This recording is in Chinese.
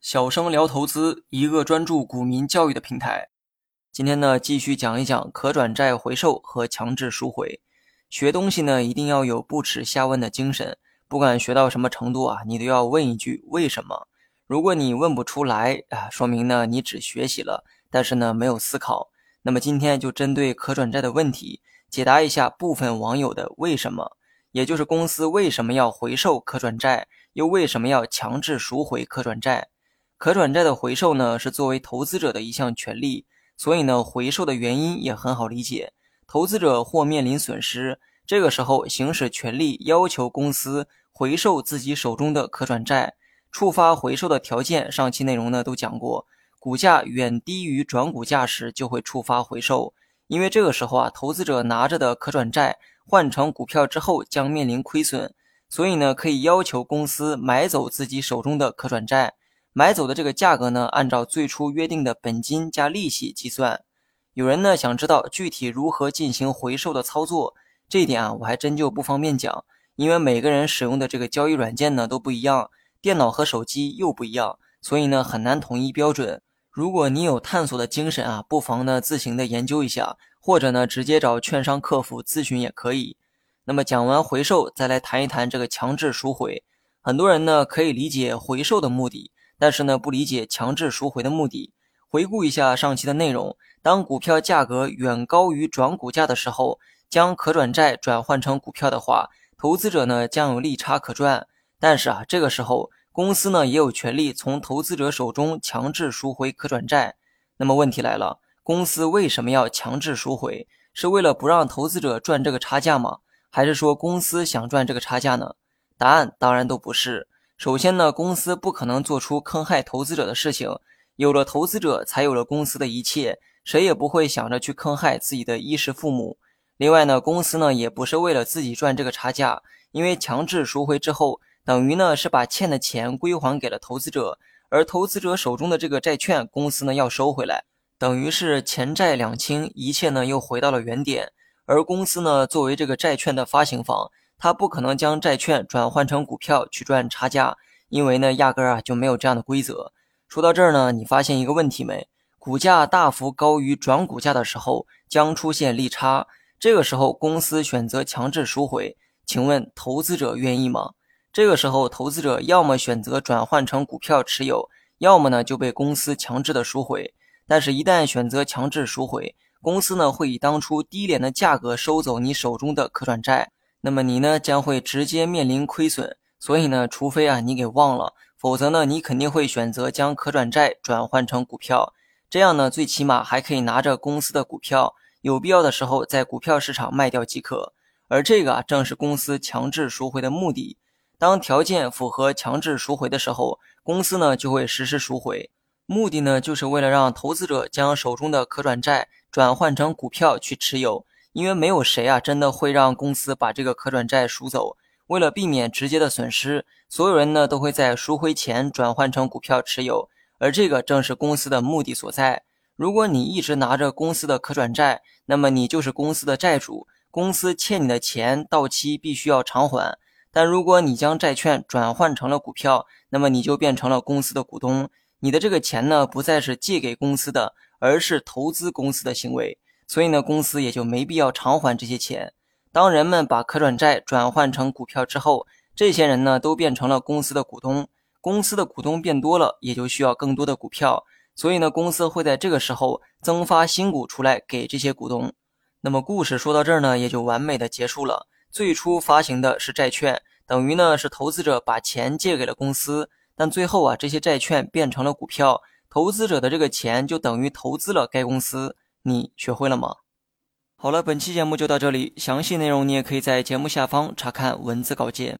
小生聊投资，一个专注股民教育的平台。今天呢，继续讲一讲可转债回售和强制赎回。学东西呢，一定要有不耻下问的精神。不管学到什么程度啊，你都要问一句为什么。如果你问不出来啊，说明呢你只学习了，但是呢没有思考。那么今天就针对可转债的问题，解答一下部分网友的为什么，也就是公司为什么要回售可转债，又为什么要强制赎回可转债。可转债的回售呢，是作为投资者的一项权利，所以呢，回售的原因也很好理解。投资者或面临损失，这个时候行使权利要求公司回售自己手中的可转债。触发回售的条件，上期内容呢都讲过，股价远低于转股价时就会触发回售，因为这个时候啊，投资者拿着的可转债换成股票之后将面临亏损，所以呢，可以要求公司买走自己手中的可转债。买走的这个价格呢，按照最初约定的本金加利息计算。有人呢想知道具体如何进行回售的操作，这一点啊，我还真就不方便讲，因为每个人使用的这个交易软件呢都不一样，电脑和手机又不一样，所以呢很难统一标准。如果你有探索的精神啊，不妨呢自行的研究一下，或者呢直接找券商客服咨询也可以。那么讲完回售，再来谈一谈这个强制赎回。很多人呢可以理解回售的目的。但是呢，不理解强制赎回的目的。回顾一下上期的内容，当股票价格远高于转股价的时候，将可转债转换成股票的话，投资者呢将有利差可赚。但是啊，这个时候公司呢也有权利从投资者手中强制赎回可转债。那么问题来了，公司为什么要强制赎回？是为了不让投资者赚这个差价吗？还是说公司想赚这个差价呢？答案当然都不是。首先呢，公司不可能做出坑害投资者的事情。有了投资者，才有了公司的一切，谁也不会想着去坑害自己的衣食父母。另外呢，公司呢也不是为了自己赚这个差价，因为强制赎回之后，等于呢是把欠的钱归还给了投资者，而投资者手中的这个债券，公司呢要收回来，等于是钱债两清，一切呢又回到了原点。而公司呢，作为这个债券的发行方。他不可能将债券转换成股票去赚差价，因为呢，压根啊就没有这样的规则。说到这儿呢，你发现一个问题没？股价大幅高于转股价的时候，将出现利差。这个时候，公司选择强制赎回，请问投资者愿意吗？这个时候，投资者要么选择转换成股票持有，要么呢就被公司强制的赎回。但是，一旦选择强制赎回，公司呢会以当初低廉的价格收走你手中的可转债。那么你呢将会直接面临亏损，所以呢，除非啊你给忘了，否则呢你肯定会选择将可转债转换成股票，这样呢最起码还可以拿着公司的股票，有必要的时候在股票市场卖掉即可。而这个啊正是公司强制赎回的目的。当条件符合强制赎回的时候，公司呢就会实施赎回，目的呢就是为了让投资者将手中的可转债转换成股票去持有。因为没有谁啊，真的会让公司把这个可转债赎走。为了避免直接的损失，所有人呢都会在赎回前转换成股票持有，而这个正是公司的目的所在。如果你一直拿着公司的可转债，那么你就是公司的债主，公司欠你的钱到期必须要偿还。但如果你将债券转换成了股票，那么你就变成了公司的股东，你的这个钱呢不再是借给公司的，而是投资公司的行为。所以呢，公司也就没必要偿还这些钱。当人们把可转债转换成股票之后，这些人呢都变成了公司的股东。公司的股东变多了，也就需要更多的股票。所以呢，公司会在这个时候增发新股出来给这些股东。那么故事说到这儿呢，也就完美的结束了。最初发行的是债券，等于呢是投资者把钱借给了公司，但最后啊这些债券变成了股票，投资者的这个钱就等于投资了该公司。你学会了吗？好了，本期节目就到这里，详细内容你也可以在节目下方查看文字稿件。